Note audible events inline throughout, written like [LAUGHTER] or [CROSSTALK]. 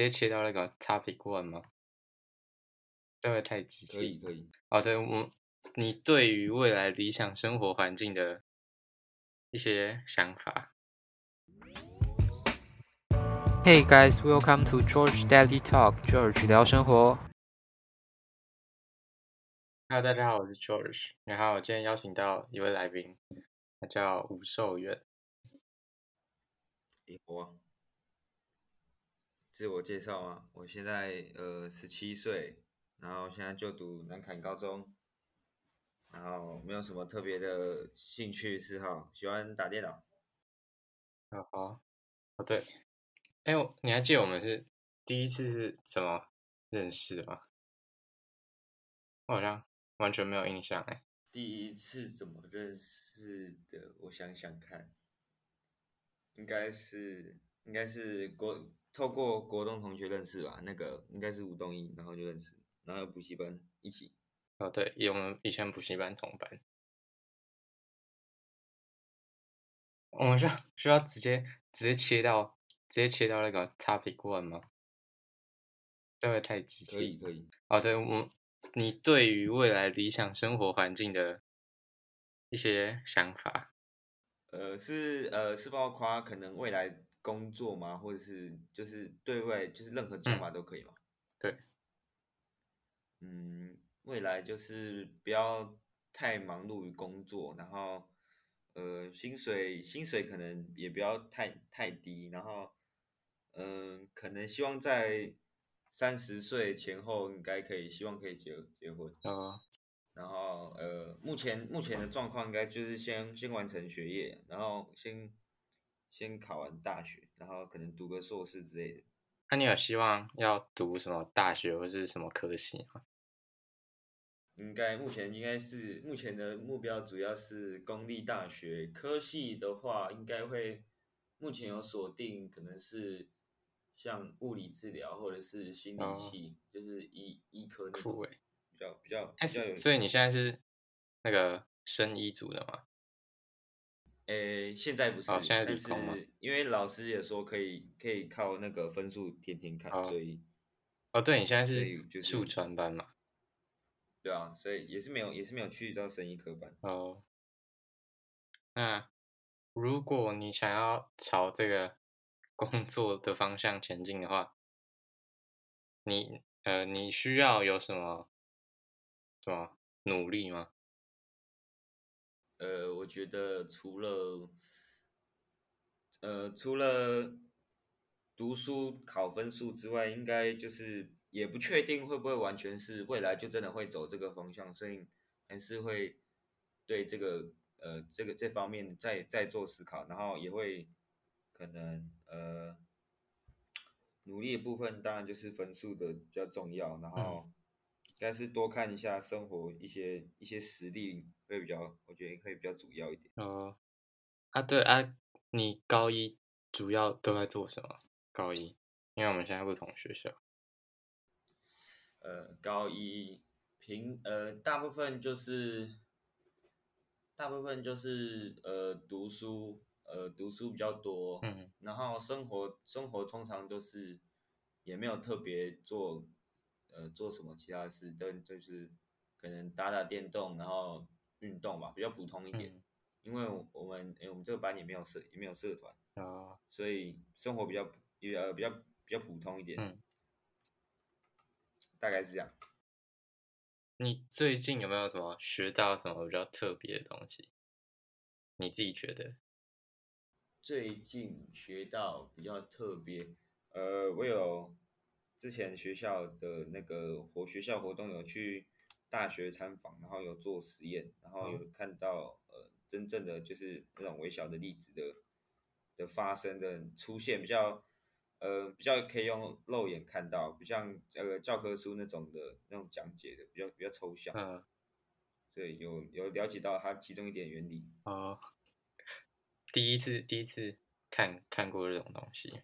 接切到那个 topic one 吗？会不会太直接？可以可以。好的，我你对于未来理想生活环境的一些想法。Hey guys, welcome to George Daily Talk. George 聊生活。Hello，大家好，我是 George。然后我今天邀请到一位来宾，他叫吴寿远。我自我介绍啊，我现在呃十七岁，然后现在就读南坎高中，然后没有什么特别的兴趣嗜好，喜欢打电脑。好好，哦对。哎，你还记得我们是第一次是怎么认识的吗？我好像完全没有印象哎。第一次怎么认识的？我想想看，应该是应该是国透过国中同学认识吧。那个应该是吴东一，然后就认识，然后补习班一起。哦，对，我们以前补习班同班。我们需要需要直接直接切到。直接切到那个 topic one 吗？会不会太直接？可以可以。好的，我你对于未来理想生活环境的一些想法？呃，是呃是包括可能未来工作吗？或者是就是对外就是任何想法都可以吗？对。嗯，未来就是不要太忙碌于工作，然后呃薪水薪水可能也不要太太低，然后。嗯，可能希望在三十岁前后应该可以，希望可以结结婚。啊，然后呃，目前目前的状况应该就是先先完成学业，然后先先考完大学，然后可能读个硕士之类的。那你有希望要读什么大学或是什么科系吗？应该目前应该是目前的目标主要是公立大学，科系的话应该会目前有锁定，可能是。像物理治疗或者是心理系，就是医医科那种，比较比较比较有。所以你现在是那个生医组的吗？诶，现在不是，现在但是因为老师也说可以可以靠那个分数天天看，所以哦，对你现在是就数传班嘛？对啊，所以也是没有也是没有去到生医科班。哦，那如果你想要朝这个。工作的方向前进的话，你呃，你需要有什么什么努力吗？呃，我觉得除了呃除了读书考分数之外，应该就是也不确定会不会完全是未来就真的会走这个方向，所以还是会对这个呃这个这方面再再做思考，然后也会。可能呃，努力的部分当然就是分数的比较重要，然后应该是多看一下生活一些一些实力会比较，我觉得会比较主要一点。哦，啊对啊，你高一主要都在做什么？高一，因为我们现在不同学校。呃，高一平呃大部分就是大部分就是呃读书。呃，读书比较多，嗯，然后生活生活通常都是也没有特别做，呃，做什么其他事，都就是可能打打电动，然后运动吧，比较普通一点。因为我们，哎，我们这个班也没有社，也没有社团，啊，所以生活比较也呃比较比较普通一点，嗯，大概是这样。你最近有没有什么学到什么比较特别的东西？你自己觉得？最近学到比较特别，呃，我有之前学校的那个活学校活动有去大学参访，然后有做实验，然后有看到呃真正的就是那种微小的粒子的的发生的出现，比较呃比较可以用肉眼看到，不像呃教科书那种的那种讲解的比较比较抽象，嗯，对，有有了解到它其中一点原理。哦。第一次，第一次看看过这种东西，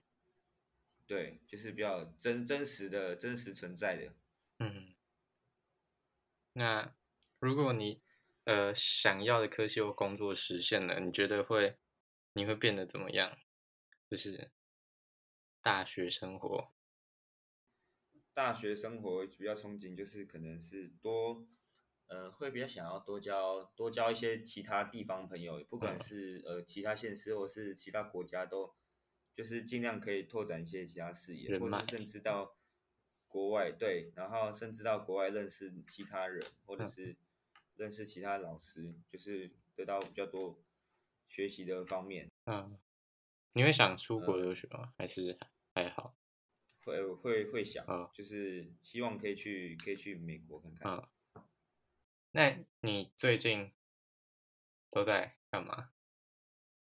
对，就是比较真真实的真实存在的。嗯，那如果你呃想要的科系或工作实现了，你觉得会你会变得怎么样？就是大学生活。大学生活比较憧憬，就是可能是多，呃，会比较想要多交多交一些其他地方朋友，不管是呃其他县市或是其他国家都，就是尽量可以拓展一些其他视野，或者是甚至到国外对，然后甚至到国外认识其他人，或者是认识其他老师，就是得到比较多学习的方面。嗯，你会想出国留学吗？还是还好？会会会想，就是希望可以去可以去美国看看。嗯，那你最近都在干嘛？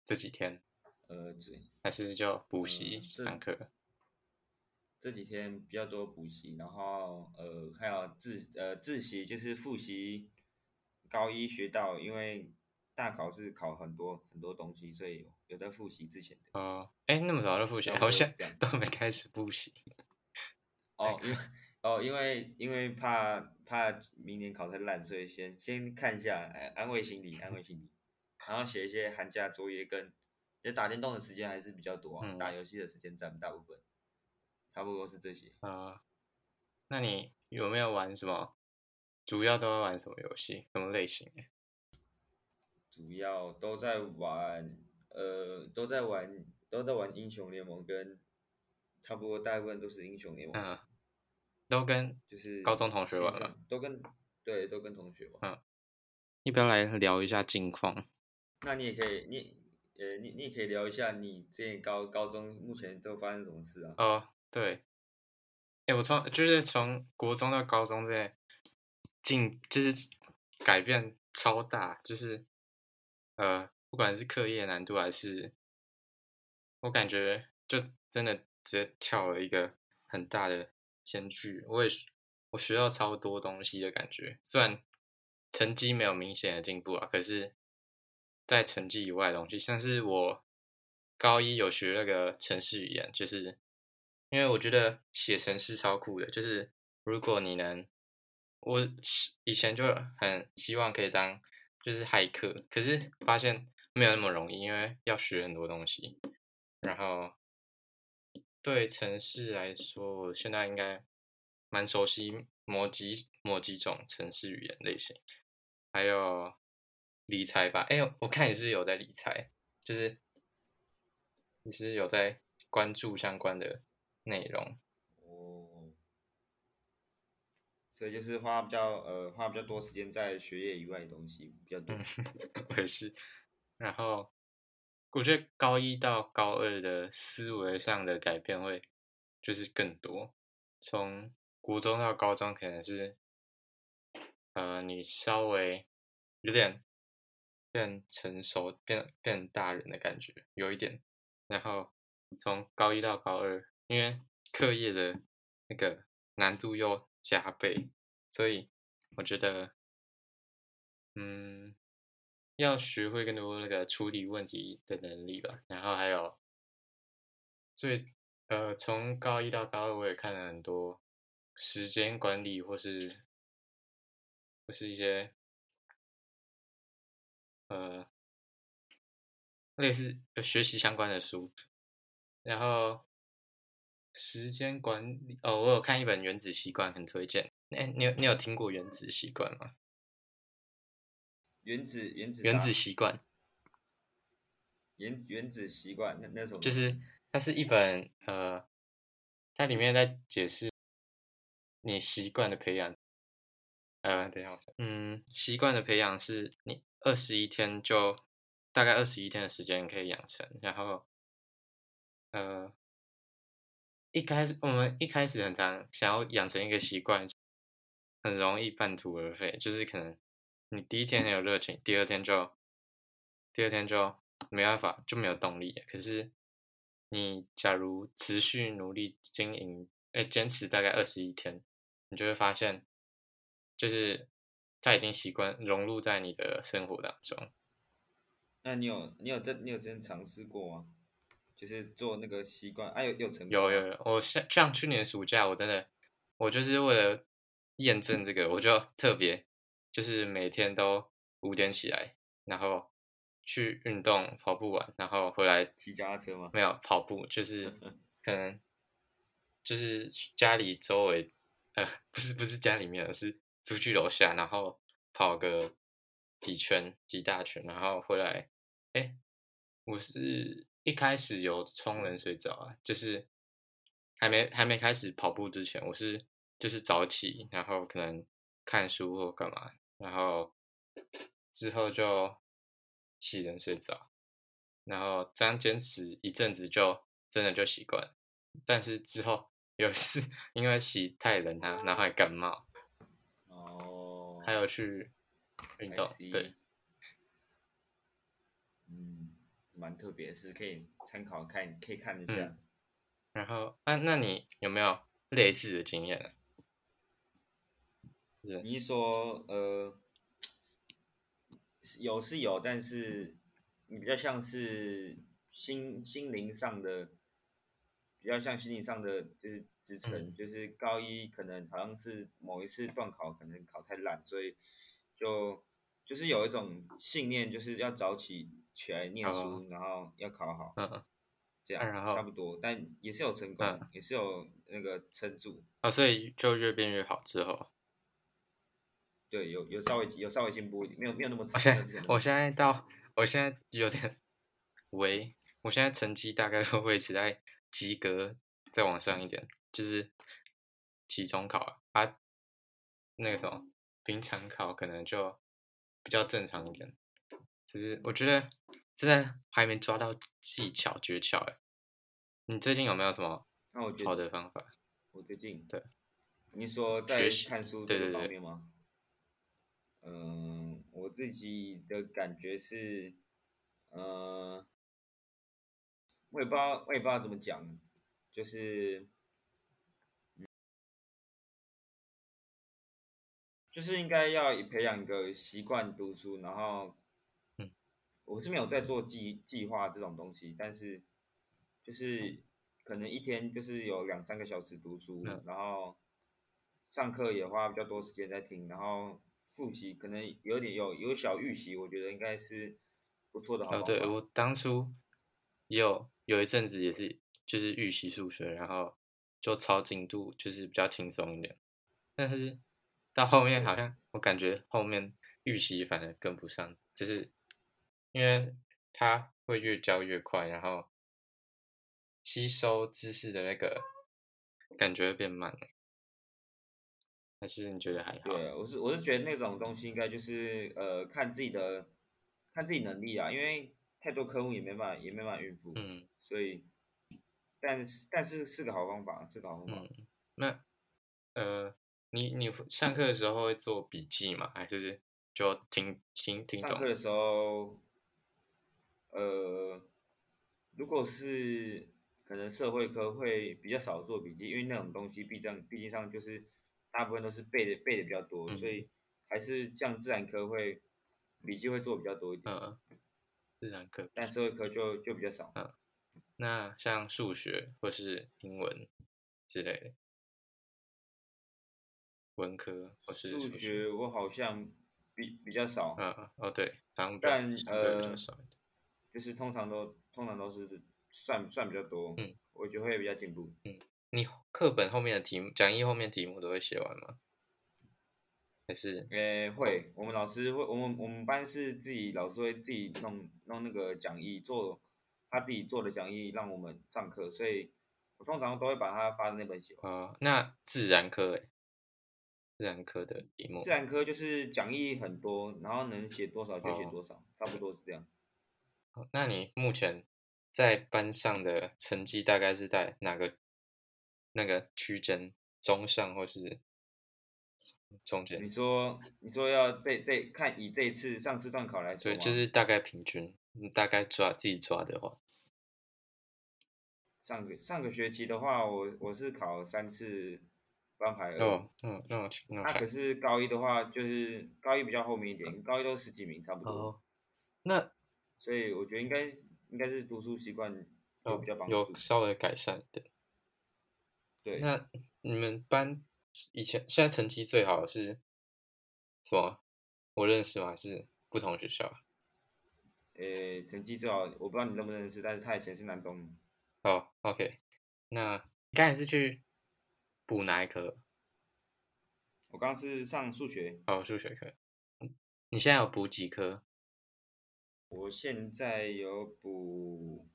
这几天？呃，还是就补习上课？这几天比较多补习，然后呃还有自呃自习，就是复习高一学到，因为大考是考很多很多东西，所以。有在复习之前的哦，哎，那么早就复习，好像都没开始复习。[LAUGHS] 哦，因为哦，因为因为怕怕明年考太烂，所以先先看一下，哎，安慰心理，安慰心理。然后写一些寒假作业，跟也打电动的时间还是比较多啊，打游戏的时间占大部分，差不多是这些啊。那你有没有玩什么？主要都在玩什么游戏？什么类型的？主要都在玩。呃，都在玩，都在玩英雄联盟，跟差不多大部分都是英雄联盟。嗯，都跟就是高中同学玩了，都跟对，都跟同学玩。嗯，要不要来聊一下近况？那你也可以，你呃，你你也可以聊一下你之前高高中目前都发生什么事啊？哦，对，哎，我从就是从国中到高中这进，就是改变超大，就是呃。不管是课业难度还是，我感觉就真的直接跳了一个很大的间距。我也我学到超多东西的感觉，虽然成绩没有明显的进步啊，可是，在成绩以外的东西，像是我高一有学那个程式语言，就是因为我觉得写程式超酷的，就是如果你能，我以前就很希望可以当就是骇客，可是发现。没有那么容易，因为要学很多东西。然后对城市来说，我现在应该蛮熟悉某几某几种城市语言类型，还有理财吧。哎，我看你是有在理财，就是你是有在关注相关的内容。哦，所以就是花比较呃花比较多时间在学业以外的东西比较多。[LAUGHS] 我也是。然后，我觉得高一到高二的思维上的改变会就是更多。从国中到高中，可能是，呃，你稍微有点变成熟、变变大人的感觉，有一点。然后从高一到高二，因为课业的那个难度又加倍，所以我觉得，嗯。要学会更多那个处理问题的能力吧，然后还有，最呃，从高一到高二，我也看了很多时间管理或是或是一些呃类似学习相关的书，然后时间管理哦，我有看一本《原子习惯》，很推荐。哎，你有你有听过《原子习惯》吗？原子原子原子习惯，原原子习惯那那种就是它是一本呃，它里面在解释你习惯的培养，呃，等一下，嗯，习惯的培养是你二十一天就大概二十一天的时间可以养成，然后呃，一开始我们一开始很常想要养成一个习惯，很容易半途而废，就是可能。你第一天很有热情，第二天就，第二天就没办法，就没有动力。可是，你假如持续努力经营，哎，坚持大概二十一天，你就会发现，就是他已经习惯融入在你的生活当中。那你有你有真你有真尝试过吗？就是做那个习惯，哎，有有成功？有有有，我像像去年暑假，我真的，我就是为了验证这个，我就特别。就是每天都五点起来，然后去运动跑步完，然后回来骑脚踏车吗？没有跑步，就是 [LAUGHS] 可能就是家里周围呃，不是不是家里面，是出去楼下，然后跑个几圈几大圈，然后回来，哎，我是一开始有冲冷水澡啊，就是还没还没开始跑步之前，我是就是早起，然后可能看书或干嘛，然后之后就洗冷水澡，然后这样坚持一阵子就真的就习惯，但是之后。有一次，因为洗太冷啊，然后还感冒。哦。还有去运动，对。嗯，蛮特别，是可以参考看，可以看一下。然后，那那你有没有类似的经验？你说，呃，有是有，但是你比较像是心心灵上的。比较像心理上的就是支撑，就是高一可能好像是某一次段考可能考太烂，所以就就是有一种信念，就是要早起起来念书，然后要考好，嗯这样差不多，但也是有成功，也是有那个撑住啊，所以就越变越好之后，对，有有稍微有稍微进步，没有没有那么。我现在我现在到我现在有点喂，我现在成绩大概会维持在。及格再往上一点，就是期中考啊，那个什么平常考可能就比较正常一点。只是我觉得真的还没抓到技巧诀窍哎。你最近有没有什么好的方法？我最近对，你说在看书这个方面吗？嗯，我自己的感觉是，呃。我也不知道，我也不知道怎么讲，就是，就是应该要培养一个习惯读书，然后，我是没有在做计计划这种东西，但是，就是可能一天就是有两三个小时读书，然后上课也花比较多时间在听，然后复习可能有点有有小预习，我觉得应该是不错的。哦，对我当初也有。有一阵子也是，就是预习数学，然后就抄进度，就是比较轻松一点。但是到后面好像我感觉后面预习反而跟不上，就是因为他会越教越快，然后吸收知识的那个感觉变慢了。还是你觉得还好？对，我是我是觉得那种东西应该就是呃看自己的看自己能力啊，因为。太多科目也没办法，也没办法应付，嗯，所以，但是但是是个好方法，是个好方法。那，呃，你你上课的时候会做笔记吗？还是就听听听？上课的时候，呃，如果是可能社会科会比较少做笔记，因为那种东西毕竟毕竟上就是大部分都是背的背的比较多，所以还是像自然科会笔记会做比较多一点。嗯自然科，但社会科就就比较少。嗯，那像数学或是英文之类的，文科或是数学，我好像比比较少。嗯，哦对，但呃，就是通常都通常都是算算比较多。嗯，我觉得会比较进步。嗯，你课本后面的题目，讲义后面题目都会写完吗？还是，诶，会，我们老师会，我们我们班是自己老师会自己弄弄那个讲义，做他自己做的讲义让我们上课，所以我通常都会把他发的那本写完。啊，那自然科诶，自然科的题目，自然科就是讲义很多，然后能写多少就写多少，差不多是这样。那你目前在班上的成绩大概是在哪个那个区间，中上或是？中间，你说你说要这这看以这次上次段考来说，对，就是大概平均，你大概抓自己抓的话，上个上个学期的话，我我是考三次班排哦，嗯，那那可是高一的话，就是高一比较后面一点，高一都十几名差不多。那所以我觉得应该应该是读书习惯有比较帮助，有稍微改善的。对，那你们班？以前现在成绩最好的是什么？我认识吗？还是不同学校？呃，成绩最好我不知道你认不认识，但是他以前是南中。哦，OK。那你刚才是去补哪一科？我刚是上数学，哦，数学课。嗯你现在有补几科？我现在有补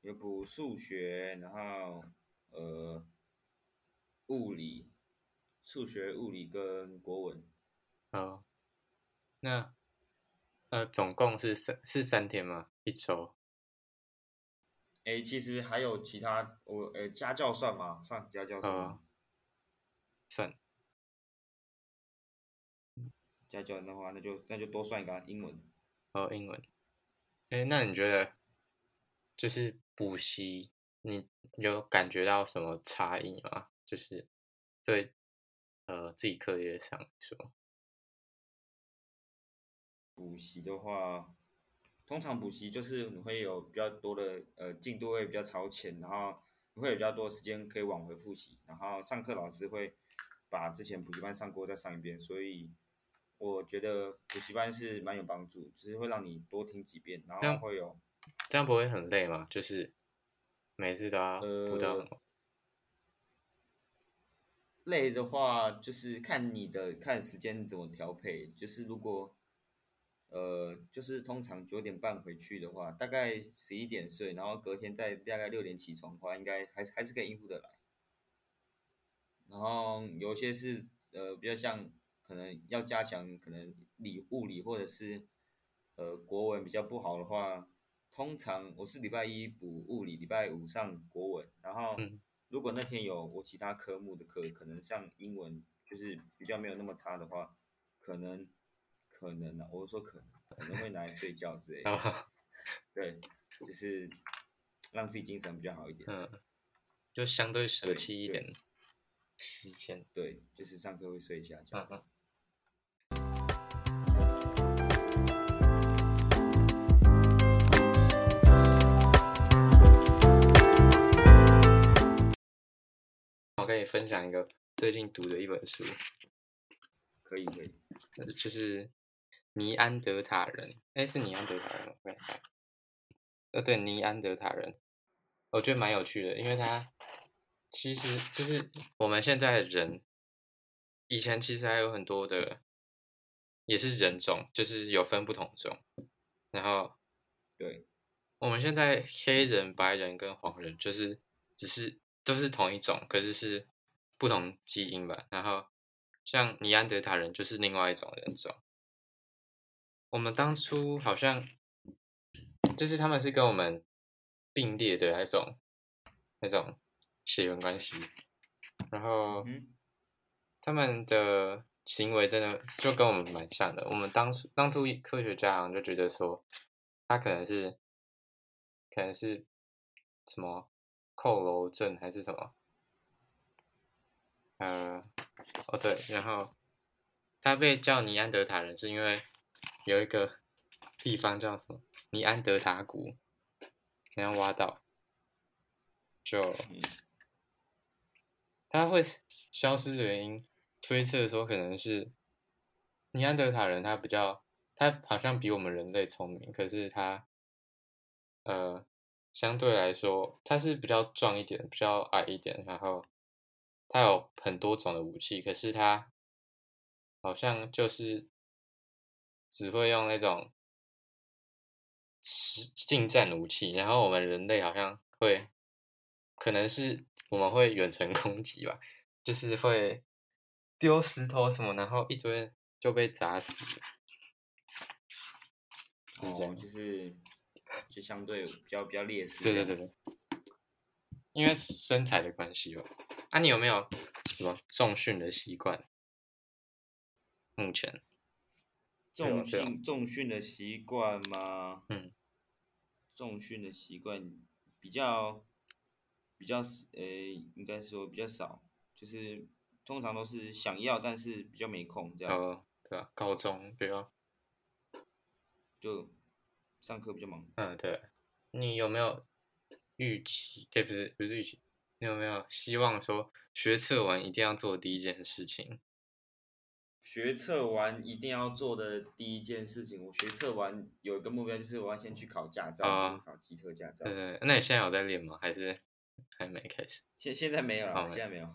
有补数学，然后呃物理、数学、物理跟国文。哦，那呃，总共是三是三天吗？一周？诶，其实还有其他，我呃家教算吗？上家教算吗？哦，算家教的话，那就那就多算一个啊英文。哦，英文。哎，那你觉得就是补习，你有感觉到什么差异吗？就是对呃自己课业上说，补习的话，通常补习就是你会有比较多的呃进度会比较超前，然后你会有比较多的时间可以往回复习，然后上课老师会把之前补习班上过再上一遍，所以我觉得补习班是蛮有帮助，就是会让你多听几遍，然后会有这样不会很累吗？就是每次都要补到呃累的话，就是看你的看时间怎么调配。就是如果呃，就是通常九点半回去的话，大概十一点睡，然后隔天再大概六点起床的话，应该还是还是可以应付得来。然后有些是呃比较像可能要加强可能理物理或者是呃国文比较不好的话，通常我是礼拜一补物理，礼拜五上国文，然后嗯如果那天有我其他科目的课，可能像英文就是比较没有那么差的话，可能可能啊，我说可能可能会拿来睡觉之类的，对，就是让自己精神比较好一点。嗯，就相对舍弃一点时间。对，就是上课会睡一下觉。嗯嗯。跟你分享一个最近读的一本书，可以可以，呃就是尼安德塔人，哎，是尼安德塔人吗？我看一下呃，对，尼安德塔人，我觉得蛮有趣的，因为他其实就是我们现在的人，以前其实还有很多的，也是人种，就是有分不同种，然后对，我们现在黑人、白人跟黄人，就是只是都是同一种，可是是不同基因吧。然后像尼安德塔人就是另外一种人种。我们当初好像就是他们是跟我们并列的那种那种血缘关系，然后他们的行为真的就跟我们蛮像的。我们当初当初科学家好像就觉得说，他可能是可能是什么扣楼症还是什么，呃，哦对，然后他被叫尼安德塔人是因为有一个地方叫什么？尼安德塔谷，然后挖到，就他会消失的原因，推测说可能是尼安德塔人他比较，他好像比我们人类聪明，可是他，呃，相对来说它是比较壮一点，比较矮一点，然后它有很多种的武器，可是它好像就是只会用那种实近战武器，然后我们人类好像会，可能是我们会远程 [LAUGHS] 攻击吧，就是会丢石头什么，然后一堆就被砸死了。哦，就是就相对比较比较劣势。对对对。对，因为身材的关系吧。啊，你有没有什么重训的习惯？目前，重训重训的习惯吗？嗯，重训的习惯比较比较呃，应该说比较少，就是通常都是想要，但是比较没空这样，呃，对啊、高中对啊，就上课比较忙。嗯，对。你有没有预期？对，不是不是预期，你有没有希望说学测完一定要做第一件事情？学测完一定要做的第一件事情，我学测完有一个目标，就是我要先去考驾照，哦考机车驾照对。对，对那你现在有在练吗？还是还没开始？现现在没有了，现在没有。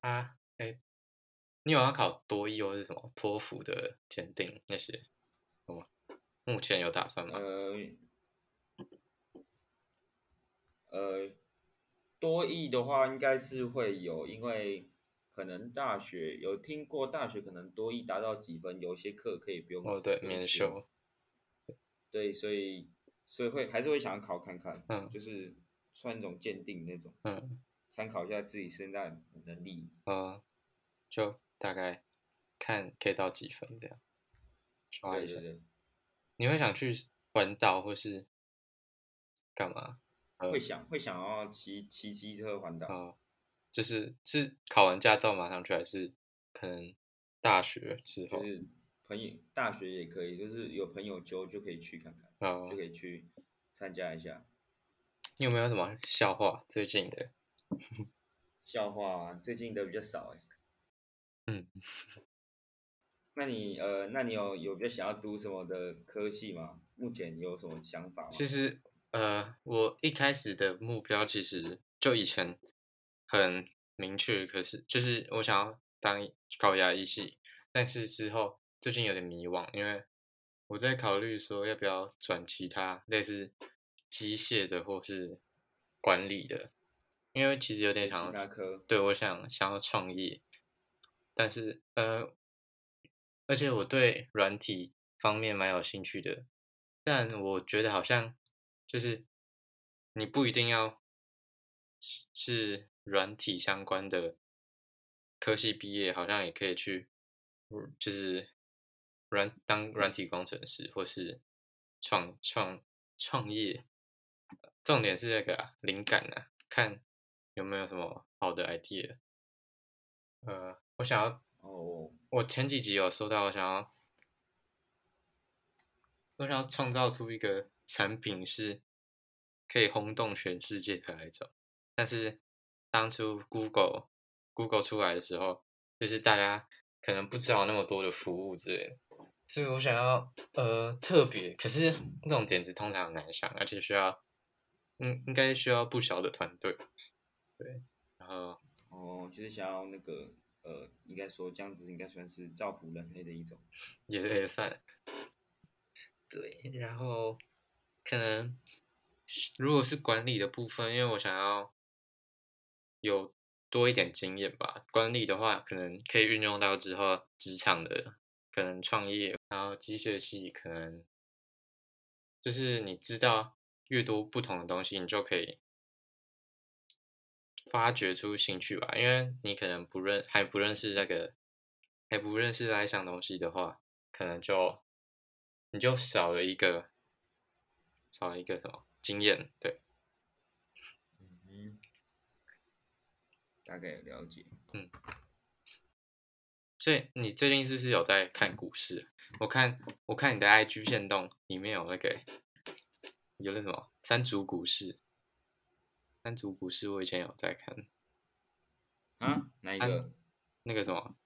啊，哎，你有要考多译或是什么托福的鉴定那些？目前有打算吗？呃，呃，多译的话应该是会有，因为可能大学有听过，大学可能多译达到几分，有些课可以不用哦，对，免修。对，所以所以会还是会想要考看看，嗯就是算一种鉴定那种，嗯，参考一下自己现在的能力。呃，就大概看可以到几分这样，刷一下。对对对，你会想去环岛或是干嘛？呃会想会想要骑骑机车环岛。哦，就是是考完驾照马上去，还是可能大学之后？就是朋友大学也可以，就是有朋友揪就可以去看看，哦就可以去参加一下。你有没有什么笑话最近的？[LAUGHS] 笑话、啊、最近的比较少哎。嗯，那你呃，那你有有比较想要读什么的科技吗？目前有什么想法吗？其实呃，我一开始的目标其实就以前很明确，可是就是我想要当高压医系，但是之后最近有点迷惘，因为我在考虑说要不要转其他类似机械的或是管理的，因为其实有点想要他科对，我想想要创业，但是呃，而且我对软体方面蛮有兴趣的，但我觉得好像就是你不一定要是是软体相关的科系毕业，好像也可以去，就是软当软体工程师或是创创创业。重点是那个啊灵感啊，看有没有什么好的 idea。呃，我想要，哦，我前几集有说到，我想要，我想要创造出一个产品是可以轰动全世界的那种。但是当初 Google Google 出来的时候，就是大家可能不知道那么多的服务之类的，所以我想要呃特别，可是这种点子通常很难想，而且需要，嗯，应该需要不小的团队，对，然后哦，就是想要那个呃，应该说这样子应该算是造福人类的一种。也也算，对，然后可能如果是管理的部分，因为我想要有多一点经验吧，管理的话可能可以运用到之后职场的可能创业，然后机械系可能就是你知道越多不同的东西，你就可以发掘出兴趣吧，因为你可能不认还不认识那个还不认识那一项东西的话，可能就你就少了一个少了一个什么经验，对，嗯，大概有了解。嗯，最你最近是不是有在看股市？我看我看你的 IG 线动里面有那个有那什么三足股市，三足股市我以前有在看，啊？哪一个？那个什么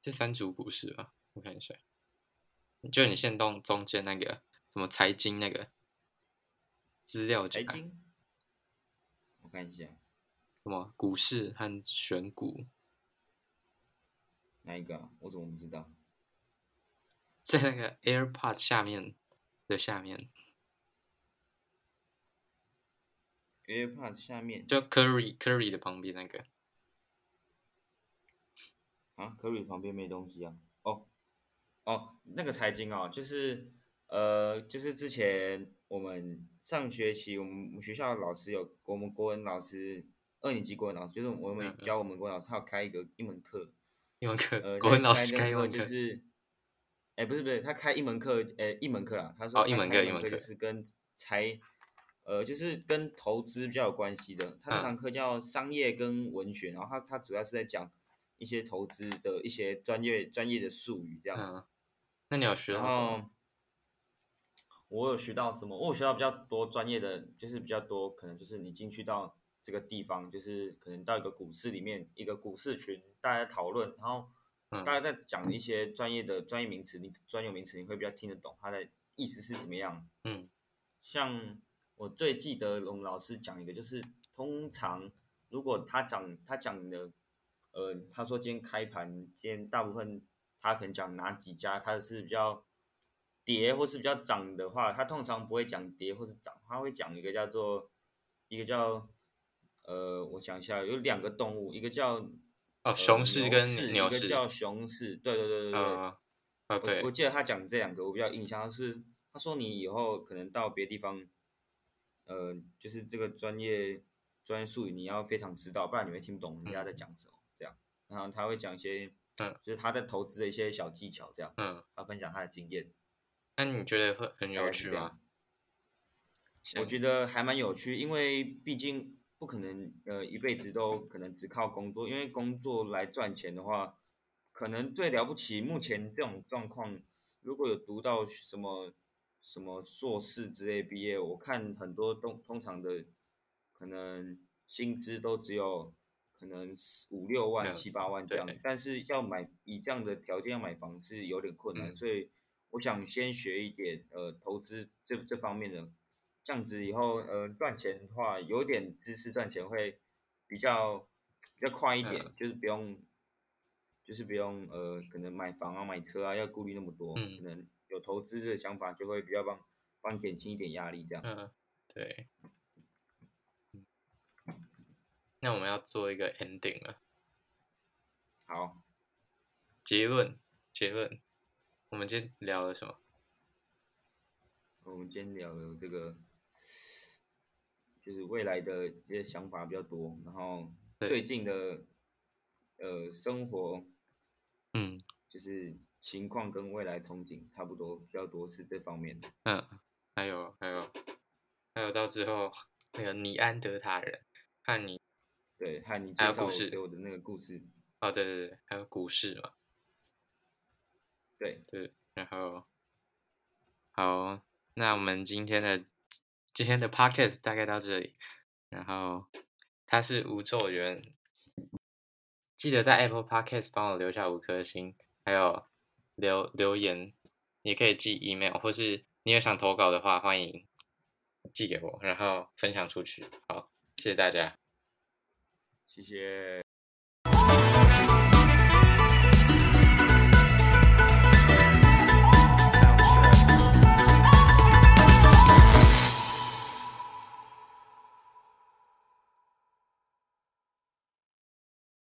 是三足股市吧？我看一下，就你线动中间那个什么财经那个资料夹财，经？我看一下，什么股市和选股，哪一个啊？我怎么不知道？在那个 AirPods 下面的下面，AirPods 下面就 Curry Curry 的旁边那个，啊，Curry 旁边没东西啊。哦，哦，那个财经哦，就是呃，就是之前我们上学期我们我们学校老师有我们国文老师二年级国文老师，就是我们教我们国文老师，他有开一个一门课，一门课，呃，[LAUGHS] 国文老师开一门课，就是，哎，不是不是，他开一门课，呃，一门课啦。他说哦一门课一门课就是跟财，呃，就是跟投资比较有关系的。他那嗯堂课叫商业跟文学，然后他他主要是在讲一些投资的一些专业专业的术语这样。嗯，那你有学然到什么？我有学到什么？我有学到比较多专业的，就是比较多可能就是你进去到这个地方，就是可能到一个股市里面，一个股市群，大家讨论，然后嗯大家在讲一些专业的专业名词，你专有名词你会比较听得懂它的意思是怎么样。嗯像我最记得我们老师讲一个，就是通常如果他讲他讲的呃，他说今天开盘，今天大部分他可能讲哪几家，他是比较跌或是比较涨的话，他通常不会讲跌或是涨，他会讲一个叫做一个叫呃，我想一下，有两个动物，一个叫哦熊市跟牛市，一个叫熊市，对对对对对。啊啊对我我记得他讲这两个，我比较印象是，他说你以后可能到别的地方，呃，就是这个专业专业术语你要非常知道，不然你会听不懂人家在讲什么。这样，然后他会讲一些，嗯，就是他在投资的一些小技巧，这样，嗯，他分享他的经验。那你觉得会很有趣吗？我觉得还蛮有趣，因为毕竟不可能呃一辈子都可能只靠工作，因为工作来赚钱的话，可能最了不起目前这种状况，如果有读到什么什么硕士之类毕业，我看很多通通常的可能薪资都只有可能四五六万、嗯七八万这样。对，但是要买以这样的条件要买房是有点困难，嗯。所以我想先学一点呃投资这这方面的，这样子以后呃赚钱的话，有点知识赚钱会比较比较快一点，嗯。就是不用就是不用呃可能买房啊买车啊要顾虑那么多，嗯。可能有投资的想法就会比较帮帮你减轻一点压力这样。嗯，对。嗯那我们要做一个 ending 了，好，结论结论，我们今天聊了什么？我们今天聊的这个就是未来的一些想法比较多，然后最近的呃生活嗯就是情况跟未来憧憬差不多，比较多是这方面的。嗯，还有还有还有到之后那个尼安德塔人和你对，和你介绍还有故事给我的那个故事，哦对对对，还有股市嘛，对，对，然后好，那我们今天的今天的 podcast 大概到这里，然后他是吴咒元，记得在 Apple Podcast 帮我留下五颗星，还有留留言，也可以寄 email，或是你有想投稿的话，欢迎寄给我，然后分享出去。好，谢谢大家。谢谢。